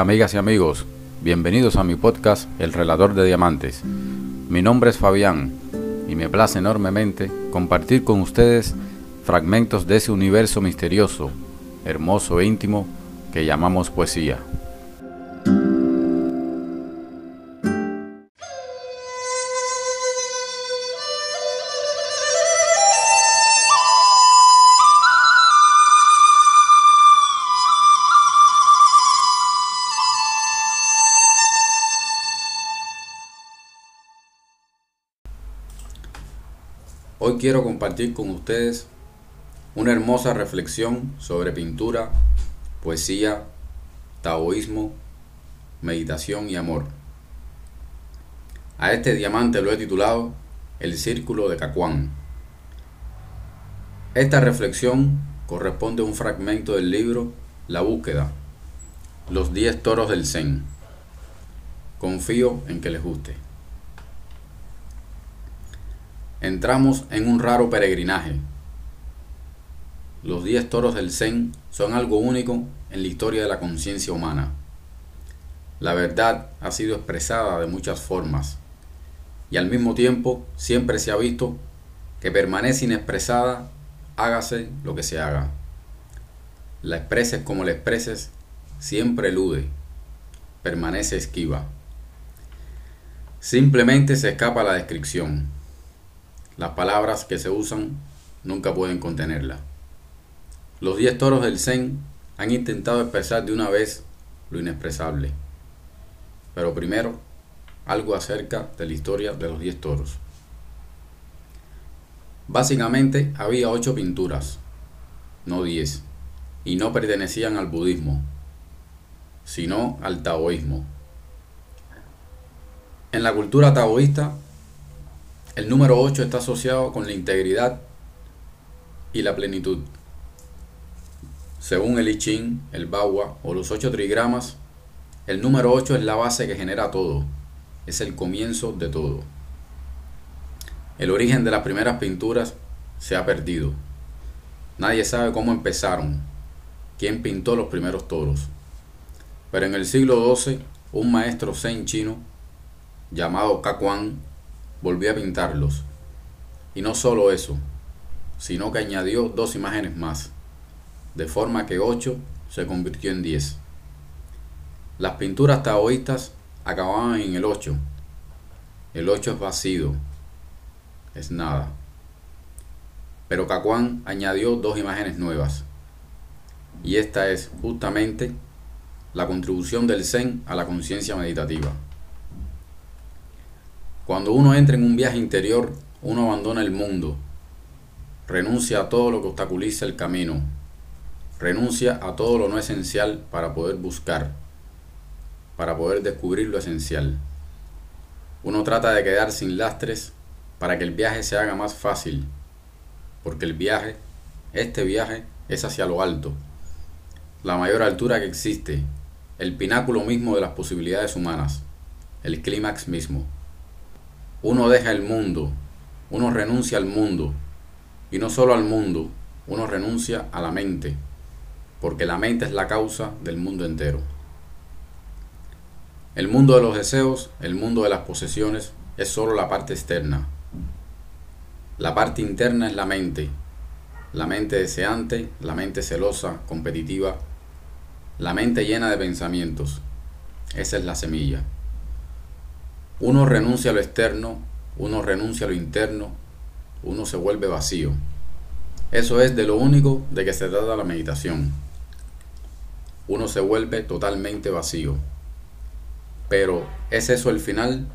Amigas y amigos, bienvenidos a mi podcast El Relador de Diamantes. Mi nombre es Fabián y me place enormemente compartir con ustedes fragmentos de ese universo misterioso, hermoso e íntimo que llamamos poesía. Quiero compartir con ustedes una hermosa reflexión sobre pintura, poesía, taoísmo, meditación y amor. A este diamante lo he titulado El Círculo de Cacuán. Esta reflexión corresponde a un fragmento del libro La búsqueda, los diez toros del Zen. Confío en que les guste. Entramos en un raro peregrinaje. Los diez toros del Zen son algo único en la historia de la conciencia humana. La verdad ha sido expresada de muchas formas y al mismo tiempo siempre se ha visto que permanece inexpresada, hágase lo que se haga. La expreses como la expreses, siempre elude, permanece esquiva. Simplemente se escapa la descripción las palabras que se usan nunca pueden contenerla. Los diez toros del Zen han intentado expresar de una vez lo inexpresable. Pero primero, algo acerca de la historia de los diez toros. Básicamente había ocho pinturas, no diez, y no pertenecían al budismo, sino al taoísmo. En la cultura taoísta el número 8 está asociado con la integridad y la plenitud. Según el I Ching, el Bawa o los 8 trigramas, el número 8 es la base que genera todo, es el comienzo de todo. El origen de las primeras pinturas se ha perdido. Nadie sabe cómo empezaron, quién pintó los primeros toros. Pero en el siglo XII, un maestro zen chino llamado Kakuan volvió a pintarlos. Y no solo eso, sino que añadió dos imágenes más, de forma que 8 se convirtió en 10. Las pinturas taoístas acababan en el 8. El 8 es vacío, es nada. Pero Cacuán añadió dos imágenes nuevas. Y esta es justamente la contribución del Zen a la conciencia meditativa. Cuando uno entra en un viaje interior, uno abandona el mundo, renuncia a todo lo que obstaculiza el camino, renuncia a todo lo no esencial para poder buscar, para poder descubrir lo esencial. Uno trata de quedar sin lastres para que el viaje se haga más fácil, porque el viaje, este viaje, es hacia lo alto, la mayor altura que existe, el pináculo mismo de las posibilidades humanas, el clímax mismo. Uno deja el mundo, uno renuncia al mundo, y no solo al mundo, uno renuncia a la mente, porque la mente es la causa del mundo entero. El mundo de los deseos, el mundo de las posesiones, es solo la parte externa. La parte interna es la mente, la mente deseante, la mente celosa, competitiva, la mente llena de pensamientos. Esa es la semilla. Uno renuncia a lo externo, uno renuncia a lo interno, uno se vuelve vacío. Eso es de lo único de que se trata la meditación. Uno se vuelve totalmente vacío. Pero ¿es eso el final?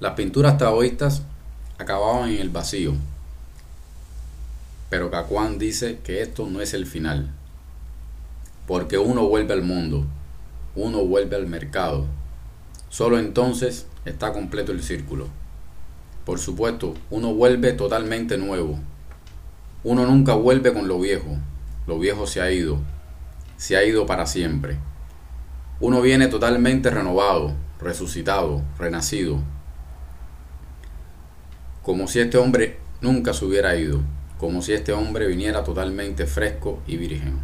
Las pinturas taoístas acababan en el vacío. Pero Cacuán dice que esto no es el final. Porque uno vuelve al mundo uno vuelve al mercado. Solo entonces está completo el círculo. Por supuesto, uno vuelve totalmente nuevo. Uno nunca vuelve con lo viejo. Lo viejo se ha ido. Se ha ido para siempre. Uno viene totalmente renovado, resucitado, renacido. Como si este hombre nunca se hubiera ido. Como si este hombre viniera totalmente fresco y virgen.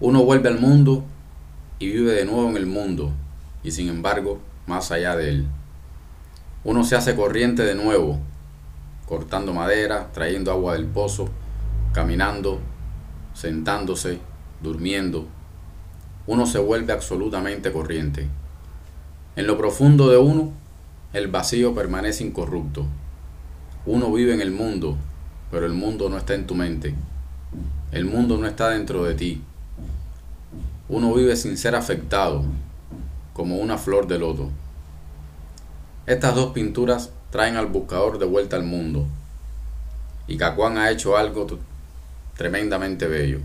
Uno vuelve al mundo y vive de nuevo en el mundo, y sin embargo, más allá de él. Uno se hace corriente de nuevo, cortando madera, trayendo agua del pozo, caminando, sentándose, durmiendo. Uno se vuelve absolutamente corriente. En lo profundo de uno, el vacío permanece incorrupto. Uno vive en el mundo, pero el mundo no está en tu mente. El mundo no está dentro de ti. Uno vive sin ser afectado, como una flor de loto. Estas dos pinturas traen al buscador de vuelta al mundo. Y Cacuán ha hecho algo tremendamente bello.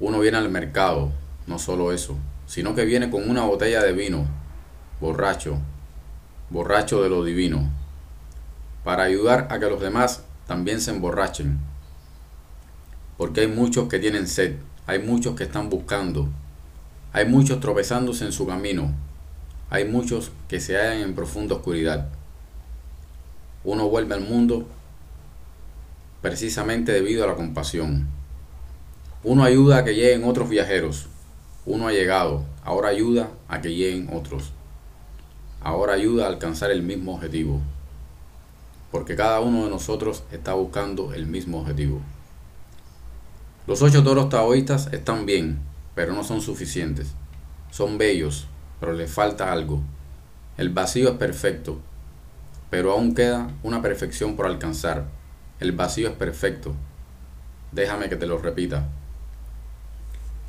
Uno viene al mercado, no solo eso, sino que viene con una botella de vino, borracho, borracho de lo divino, para ayudar a que los demás también se emborrachen. Porque hay muchos que tienen sed, hay muchos que están buscando, hay muchos tropezándose en su camino, hay muchos que se hallan en profunda oscuridad. Uno vuelve al mundo precisamente debido a la compasión. Uno ayuda a que lleguen otros viajeros. Uno ha llegado, ahora ayuda a que lleguen otros. Ahora ayuda a alcanzar el mismo objetivo porque cada uno de nosotros está buscando el mismo objetivo. Los ocho toros taoístas están bien, pero no son suficientes. Son bellos, pero les falta algo. El vacío es perfecto, pero aún queda una perfección por alcanzar. El vacío es perfecto. Déjame que te lo repita.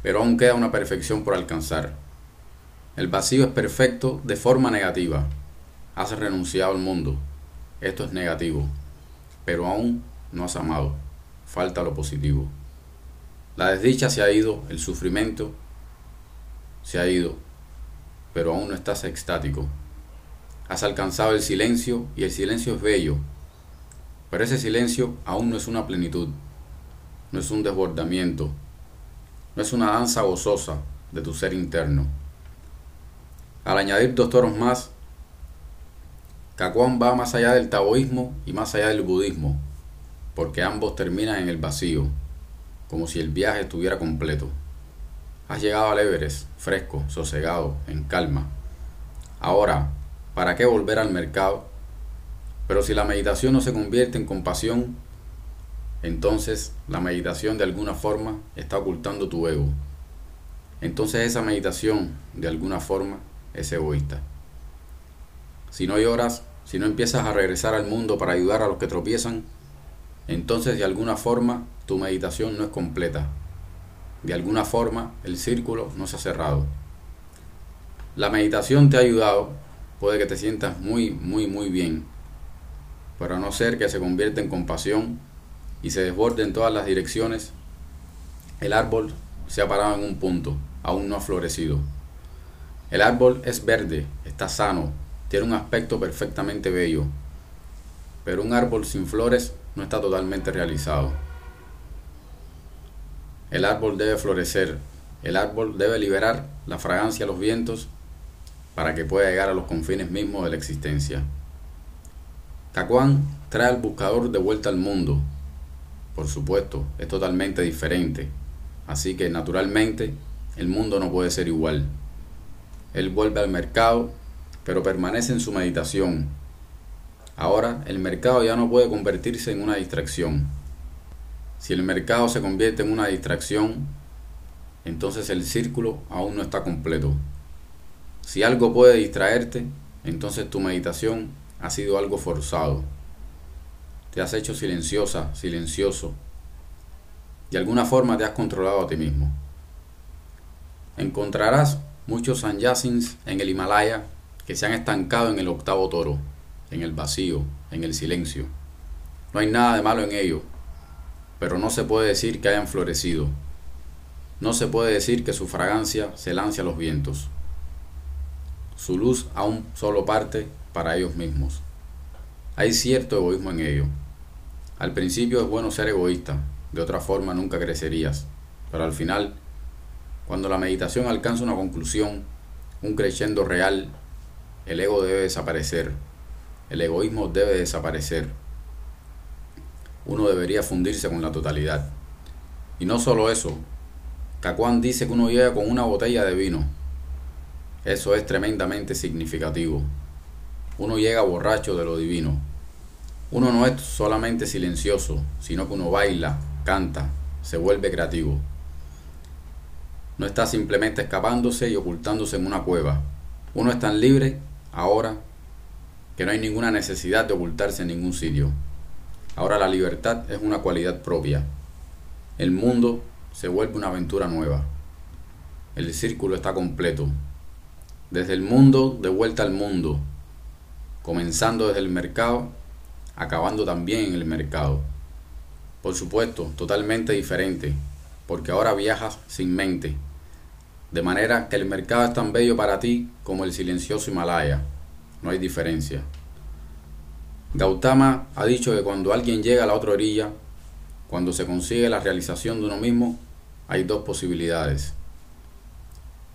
Pero aún queda una perfección por alcanzar. El vacío es perfecto de forma negativa. Has renunciado al mundo. Esto es negativo, pero aún no has amado. Falta lo positivo. La desdicha se ha ido, el sufrimiento se ha ido, pero aún no estás extático. Has alcanzado el silencio y el silencio es bello, pero ese silencio aún no es una plenitud, no es un desbordamiento, no es una danza gozosa de tu ser interno. Al añadir dos toros más, Cacuán va más allá del taoísmo y más allá del budismo, porque ambos terminan en el vacío, como si el viaje estuviera completo. Has llegado al Everest, fresco, sosegado, en calma. Ahora, ¿para qué volver al mercado? Pero si la meditación no se convierte en compasión, entonces la meditación de alguna forma está ocultando tu ego. Entonces esa meditación de alguna forma es egoísta. Si no lloras, si no empiezas a regresar al mundo para ayudar a los que tropiezan, entonces de alguna forma tu meditación no es completa. De alguna forma el círculo no se ha cerrado. La meditación te ha ayudado, puede que te sientas muy, muy, muy bien, pero a no ser que se convierta en compasión y se desborde en todas las direcciones, el árbol se ha parado en un punto, aún no ha florecido. El árbol es verde, está sano, tiene un aspecto perfectamente bello, pero un árbol sin flores no está totalmente realizado. El árbol debe florecer, el árbol debe liberar la fragancia a los vientos para que pueda llegar a los confines mismos de la existencia. Tacuán trae al buscador de vuelta al mundo. Por supuesto, es totalmente diferente, así que naturalmente el mundo no puede ser igual. Él vuelve al mercado pero permanece en su meditación. Ahora el mercado ya no puede convertirse en una distracción. Si el mercado se convierte en una distracción, entonces el círculo aún no está completo. Si algo puede distraerte, entonces tu meditación ha sido algo forzado. Te has hecho silenciosa, silencioso. De alguna forma te has controlado a ti mismo. Encontrarás muchos sanyasins en el Himalaya que se han estancado en el octavo toro, en el vacío, en el silencio. No hay nada de malo en ello, pero no se puede decir que hayan florecido. No se puede decir que su fragancia se lance a los vientos. Su luz aún solo parte para ellos mismos. Hay cierto egoísmo en ello. Al principio es bueno ser egoísta, de otra forma nunca crecerías, pero al final, cuando la meditación alcanza una conclusión, un crescendo real el ego debe desaparecer. El egoísmo debe desaparecer. Uno debería fundirse con la totalidad. Y no solo eso, Cacuán dice que uno llega con una botella de vino. Eso es tremendamente significativo. Uno llega borracho de lo divino. Uno no es solamente silencioso, sino que uno baila, canta, se vuelve creativo. No está simplemente escapándose y ocultándose en una cueva. Uno es tan libre ahora que no hay ninguna necesidad de ocultarse en ningún sitio. Ahora la libertad es una cualidad propia. El mundo se vuelve una aventura nueva. El círculo está completo. Desde el mundo de vuelta al mundo, comenzando desde el mercado, acabando también en el mercado. Por supuesto, totalmente diferente, porque ahora viajas sin mente, de manera que el mercado es tan bello para ti como el silencioso Himalaya. No hay diferencia. Gautama ha dicho que cuando alguien llega a la otra orilla, cuando se consigue la realización de uno mismo, hay dos posibilidades.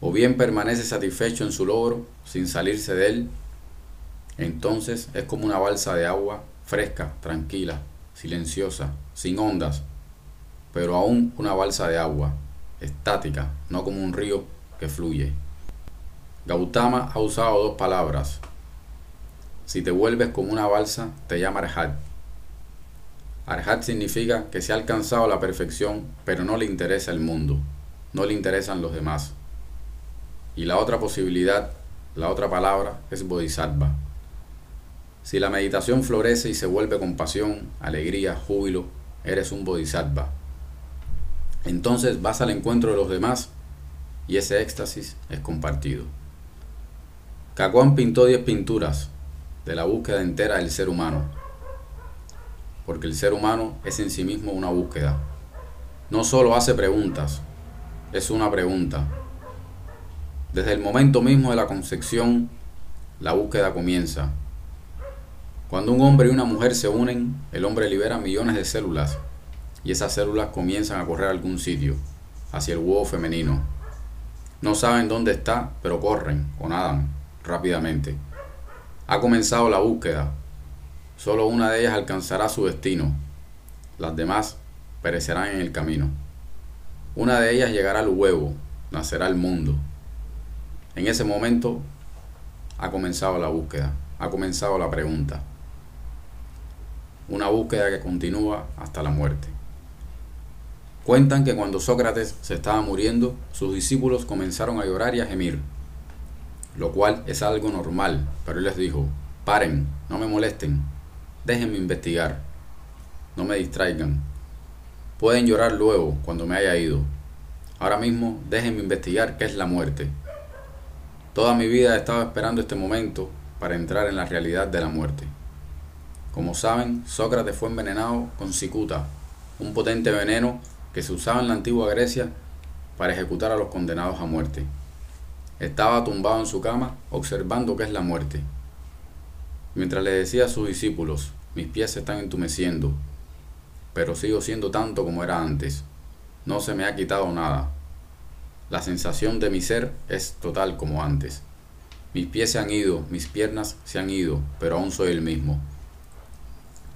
O bien permanece satisfecho en su logro sin salirse de él, entonces es como una balsa de agua fresca, tranquila, silenciosa, sin ondas, pero aún una balsa de agua, estática, no como un río que fluye. Gautama ha usado dos palabras. Si te vuelves como una balsa, te llama Arhat. Arhat significa que se ha alcanzado la perfección, pero no le interesa el mundo, no le interesan los demás. Y la otra posibilidad, la otra palabra, es Bodhisattva. Si la meditación florece y se vuelve compasión, alegría, júbilo, eres un Bodhisattva. Entonces vas al encuentro de los demás y ese éxtasis es compartido. Cacuán pintó diez pinturas de la búsqueda entera del ser humano, porque el ser humano es en sí mismo una búsqueda. No solo hace preguntas, es una pregunta. Desde el momento mismo de la concepción, la búsqueda comienza. Cuando un hombre y una mujer se unen, el hombre libera millones de células y esas células comienzan a correr a algún sitio, hacia el huevo femenino. No saben dónde está, pero corren o nadan rápidamente. Ha comenzado la búsqueda. Solo una de ellas alcanzará su destino. Las demás perecerán en el camino. Una de ellas llegará al huevo, nacerá el mundo. En ese momento ha comenzado la búsqueda, ha comenzado la pregunta una búsqueda que continúa hasta la muerte. Cuentan que cuando Sócrates se estaba muriendo, sus discípulos comenzaron a llorar y a gemir, lo cual es algo normal, pero él les dijo, paren, no me molesten, déjenme investigar, no me distraigan. Pueden llorar luego, cuando me haya ido. Ahora mismo déjenme investigar qué es la muerte. Toda mi vida he estado esperando este momento para entrar en la realidad de la muerte. Como saben, Sócrates fue envenenado con cicuta, un potente veneno que se usaba en la antigua Grecia para ejecutar a los condenados a muerte. Estaba tumbado en su cama observando qué es la muerte. Mientras le decía a sus discípulos, mis pies se están entumeciendo, pero sigo siendo tanto como era antes. No se me ha quitado nada. La sensación de mi ser es total como antes. Mis pies se han ido, mis piernas se han ido, pero aún soy el mismo.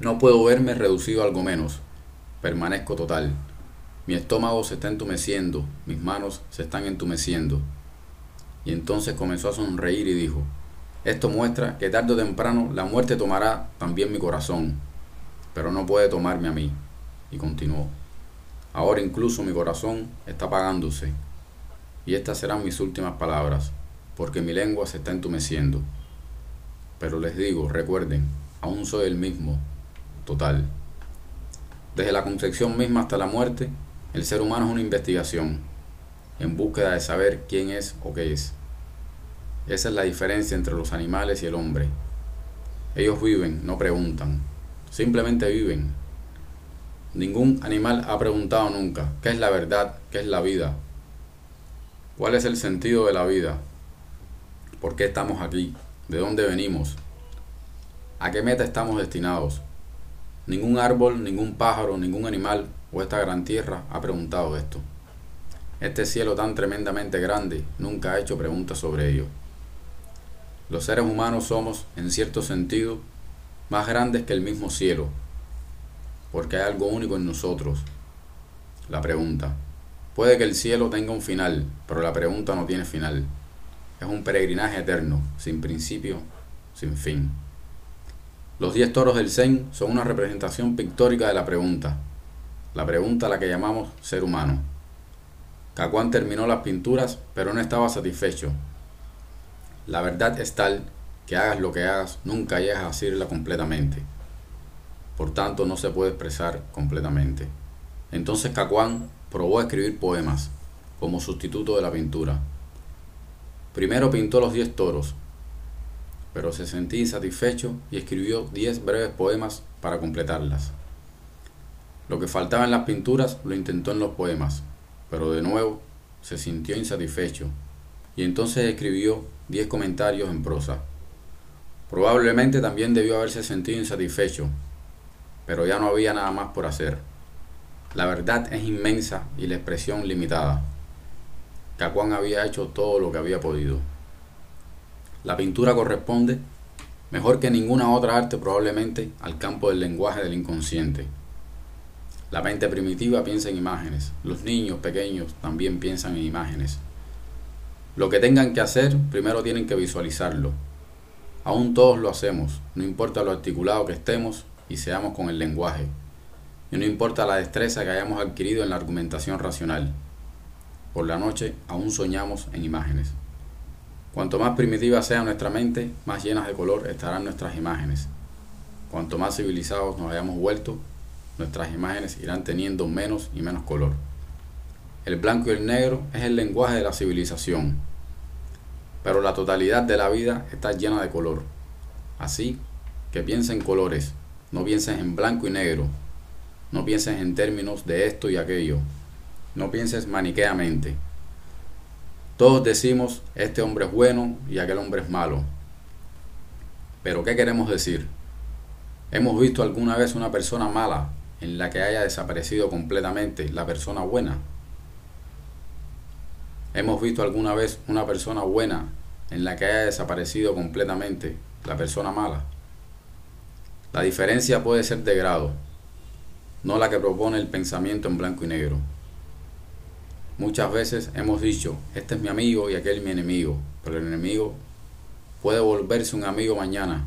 No puedo verme reducido algo menos. Permanezco total. Mi estómago se está entumeciendo, mis manos se están entumeciendo. Y entonces comenzó a sonreír y dijo, esto muestra que tarde o temprano la muerte tomará también mi corazón, pero no puede tomarme a mí. Y continuó, ahora incluso mi corazón está apagándose. Y estas serán mis últimas palabras, porque mi lengua se está entumeciendo. Pero les digo, recuerden, aún soy el mismo, total. Desde la concepción misma hasta la muerte, el ser humano es una investigación en búsqueda de saber quién es o qué es. Esa es la diferencia entre los animales y el hombre. Ellos viven, no preguntan. Simplemente viven. Ningún animal ha preguntado nunca qué es la verdad, qué es la vida, cuál es el sentido de la vida, por qué estamos aquí, de dónde venimos, a qué meta estamos destinados. Ningún árbol, ningún pájaro, ningún animal o esta gran tierra ha preguntado esto. Este cielo tan tremendamente grande nunca ha hecho preguntas sobre ello. Los seres humanos somos, en cierto sentido, más grandes que el mismo cielo, porque hay algo único en nosotros. La pregunta, Puede que el cielo tenga un final, pero la pregunta no tiene final. Es un peregrinaje eterno, sin principio, sin fin. Los diez toros del Zen son una representación pictórica de la pregunta, la pregunta a la que llamamos ser humano. Cacuán terminó las pinturas, pero no estaba satisfecho. La verdad es tal que hagas lo que hagas, nunca llegas a decirla completamente. Por tanto, no se puede expresar completamente. Entonces Cacuán probó a escribir poemas como sustituto de la pintura. Primero pintó los diez toros, pero se sentía insatisfecho y escribió diez breves poemas para completarlas. Lo que faltaba en las pinturas lo intentó en los poemas, pero de nuevo se sintió insatisfecho y entonces escribió diez comentarios en prosa. Probablemente también debió haberse sentido insatisfecho, pero ya no había nada más por hacer. La verdad es inmensa y la expresión limitada. Cacuán había hecho todo lo que había podido. La pintura corresponde, mejor que ninguna otra arte probablemente, al campo del lenguaje del inconsciente. La mente primitiva piensa en imágenes, los niños pequeños también piensan en imágenes. Lo que tengan que hacer, primero tienen que visualizarlo. Aún todos lo hacemos, no importa lo articulado que estemos y seamos con el lenguaje y no importa la destreza que hayamos adquirido en la argumentación racional. Por la noche aún soñamos en imágenes. Cuanto más primitiva sea nuestra mente, más llenas de color estarán nuestras imágenes. Cuanto más civilizados nos hayamos vuelto, nuestras imágenes irán teniendo menos y menos color. El blanco y el negro es el lenguaje de la civilización, pero la totalidad de la vida está llena de color. Así que piensa en colores, no pienses en blanco y negro, no pienses en términos de esto y aquello. No pienses maniqueamente. Todos decimos, este hombre es bueno y aquel hombre es malo. Pero ¿qué queremos decir? ¿Hemos visto alguna vez una persona mala en la que haya desaparecido completamente la persona buena? ¿Hemos visto alguna vez una persona buena en la que haya desaparecido completamente la persona mala? La diferencia puede ser de grado, no la que propone el pensamiento en blanco y negro. Muchas veces hemos dicho, este es mi amigo y aquel mi enemigo, pero el enemigo puede volverse un amigo mañana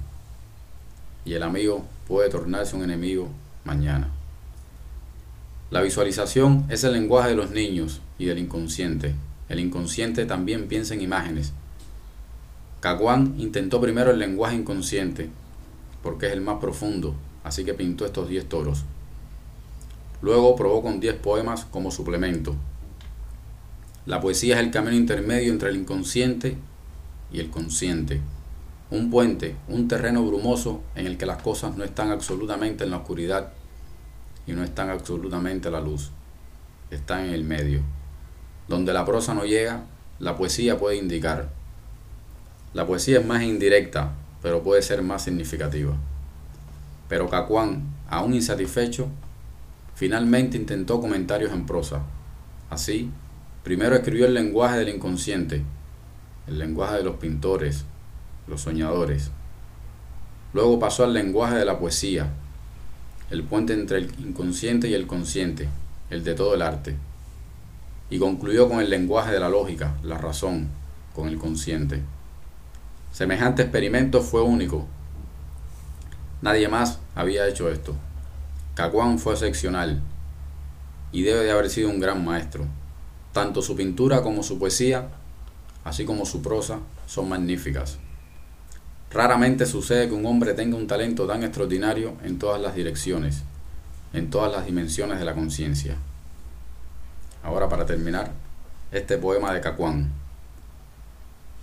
y el amigo puede tornarse un enemigo mañana. La visualización es el lenguaje de los niños y del inconsciente. El inconsciente también piensa en imágenes. Caguán intentó primero el lenguaje inconsciente, porque es el más profundo, así que pintó estos diez toros. Luego probó con 10 poemas como suplemento. La poesía es el camino intermedio entre el inconsciente y el consciente. Un puente, un terreno brumoso en el que las cosas no están absolutamente en la oscuridad y no están absolutamente a la luz. Están en el medio. Donde la prosa no llega, la poesía puede indicar. La poesía es más indirecta, pero puede ser más significativa. Pero Cacuán, aún insatisfecho, Finalmente intentó comentarios en prosa. Así, primero escribió el lenguaje del inconsciente, el lenguaje de los pintores, los soñadores. Luego pasó al lenguaje de la poesía, el puente entre el inconsciente y el consciente, el de todo el arte. Y concluyó con el lenguaje de la lógica, la razón, con el consciente. Semejante experimento fue único. Nadie más había hecho esto. Caguán fue excepcional y debe de haber sido un gran maestro. Tanto su pintura como su poesía, así como su prosa, son magníficas. Raramente sucede que un hombre tenga un talento tan extraordinario en todas las direcciones, en todas las dimensiones de la conciencia. Ahora para terminar, este poema de Cacuán,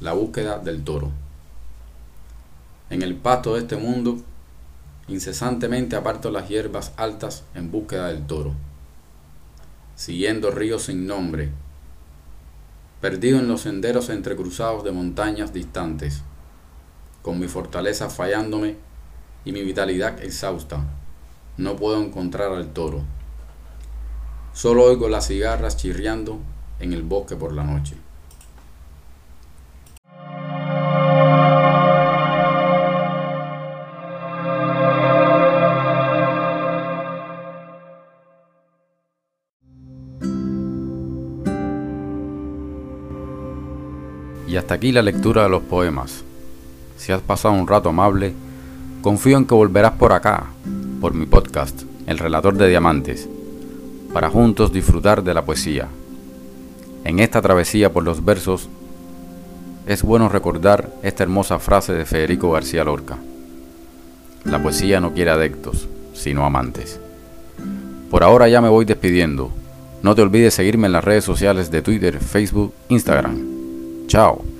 La búsqueda del toro. En el pasto de este mundo Incesantemente aparto las hierbas altas en búsqueda del toro, siguiendo ríos sin nombre, perdido en los senderos entrecruzados de montañas distantes, con mi fortaleza fallándome y mi vitalidad exhausta. No puedo encontrar al toro. Solo oigo las cigarras chirriando en el bosque por la noche. Y hasta aquí la lectura de los poemas. Si has pasado un rato amable, confío en que volverás por acá, por mi podcast, El Relator de Diamantes, para juntos disfrutar de la poesía. En esta travesía por los versos, es bueno recordar esta hermosa frase de Federico García Lorca. La poesía no quiere adeptos, sino amantes. Por ahora ya me voy despidiendo. No te olvides seguirme en las redes sociales de Twitter, Facebook, Instagram. Chao.